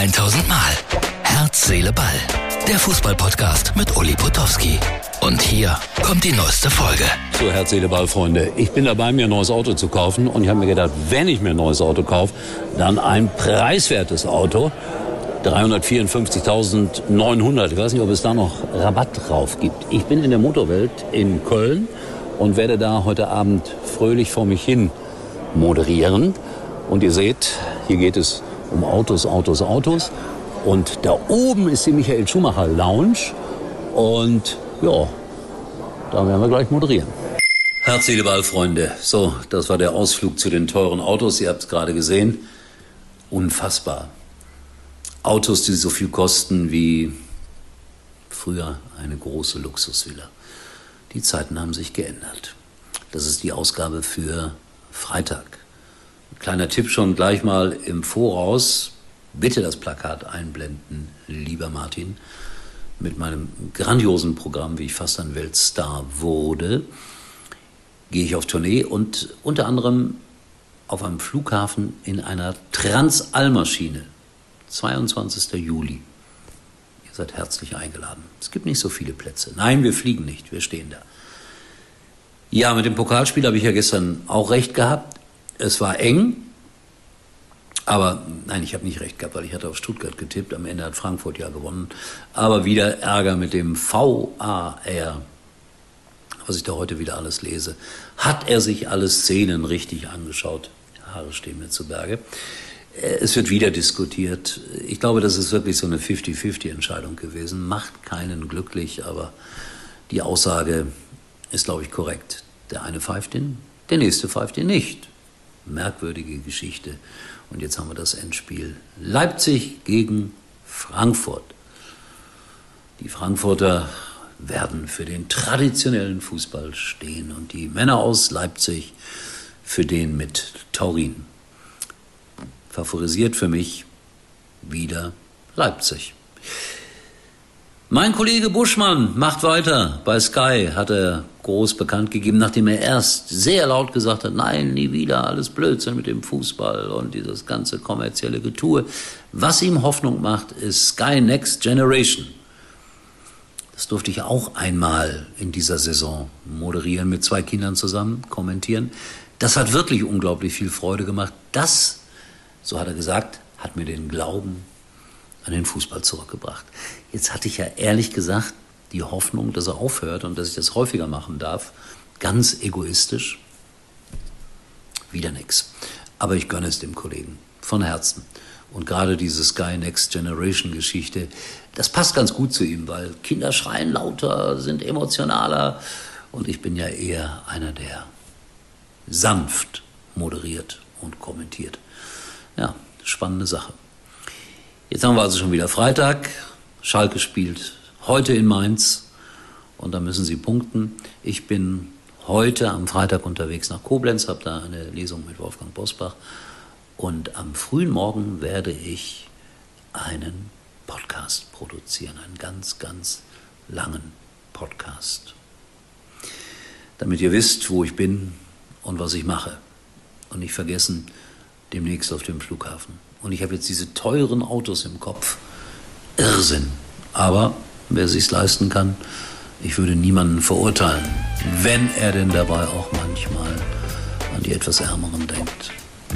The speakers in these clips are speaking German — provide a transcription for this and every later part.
1000 Mal. Herz, Seele, Ball. Der Fußballpodcast mit Uli Potowski. Und hier kommt die neueste Folge. So, Herz, Seele, Ball, Freunde. Ich bin dabei, mir ein neues Auto zu kaufen. Und ich habe mir gedacht, wenn ich mir ein neues Auto kaufe, dann ein preiswertes Auto. 354.900. Ich weiß nicht, ob es da noch Rabatt drauf gibt. Ich bin in der Motorwelt in Köln und werde da heute Abend fröhlich vor mich hin moderieren. Und ihr seht, hier geht es um Autos, Autos, Autos. Und da oben ist die Michael Schumacher Lounge. Und ja, da werden wir gleich moderieren. Herzliche Ballfreunde. So, das war der Ausflug zu den teuren Autos. Ihr habt es gerade gesehen. Unfassbar. Autos, die so viel kosten wie früher eine große Luxusvilla. Die Zeiten haben sich geändert. Das ist die Ausgabe für Freitag. Kleiner Tipp schon gleich mal im Voraus. Bitte das Plakat einblenden, lieber Martin. Mit meinem grandiosen Programm, wie ich fast ein Weltstar wurde, gehe ich auf Tournee und unter anderem auf einem Flughafen in einer Transallmaschine. 22. Juli. Ihr seid herzlich eingeladen. Es gibt nicht so viele Plätze. Nein, wir fliegen nicht, wir stehen da. Ja, mit dem Pokalspiel habe ich ja gestern auch recht gehabt. Es war eng, aber nein, ich habe nicht recht gehabt, weil ich hatte auf Stuttgart getippt. Am Ende hat Frankfurt ja gewonnen. Aber wieder Ärger mit dem VAR, was ich da heute wieder alles lese. Hat er sich alle Szenen richtig angeschaut? Haare stehen mir zu Berge. Es wird wieder diskutiert. Ich glaube, das ist wirklich so eine 50-50-Entscheidung gewesen. Macht keinen glücklich, aber die Aussage ist, glaube ich, korrekt. Der eine pfeift ihn, der nächste pfeift ihn nicht. Merkwürdige Geschichte. Und jetzt haben wir das Endspiel. Leipzig gegen Frankfurt. Die Frankfurter werden für den traditionellen Fußball stehen und die Männer aus Leipzig für den mit Taurin. Favorisiert für mich wieder Leipzig. Mein Kollege Buschmann macht weiter. Bei Sky hat er groß bekannt gegeben, nachdem er erst sehr laut gesagt hat, nein, nie wieder, alles Blödsinn mit dem Fußball und dieses ganze kommerzielle Getue. Was ihm Hoffnung macht, ist Sky Next Generation. Das durfte ich auch einmal in dieser Saison moderieren, mit zwei Kindern zusammen kommentieren. Das hat wirklich unglaublich viel Freude gemacht. Das, so hat er gesagt, hat mir den Glauben an den Fußball zurückgebracht. Jetzt hatte ich ja ehrlich gesagt die Hoffnung, dass er aufhört und dass ich das häufiger machen darf. Ganz egoistisch. Wieder nix. Aber ich gönne es dem Kollegen. Von Herzen. Und gerade diese Sky Next Generation Geschichte, das passt ganz gut zu ihm, weil Kinder schreien lauter, sind emotionaler. Und ich bin ja eher einer, der sanft moderiert und kommentiert. Ja, spannende Sache. Jetzt haben wir also schon wieder Freitag. Schalke spielt heute in Mainz und da müssen sie punkten. Ich bin heute am Freitag unterwegs nach Koblenz, habe da eine Lesung mit Wolfgang Bosbach und am frühen Morgen werde ich einen Podcast produzieren, einen ganz, ganz langen Podcast. Damit ihr wisst, wo ich bin und was ich mache. Und nicht vergessen, demnächst auf dem Flughafen. Und ich habe jetzt diese teuren Autos im Kopf. Irrsinn. Aber wer sich's leisten kann, ich würde niemanden verurteilen, wenn er denn dabei auch manchmal an die etwas Ärmeren denkt.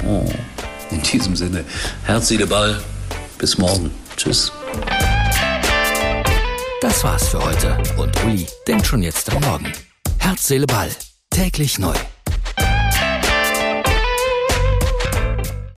Oh, in diesem Sinne, Herz, Seele, Ball. Bis morgen. Tschüss. Das war's für heute. Und Uli denkt schon jetzt am Morgen. Herz, Seele, Ball. Täglich neu.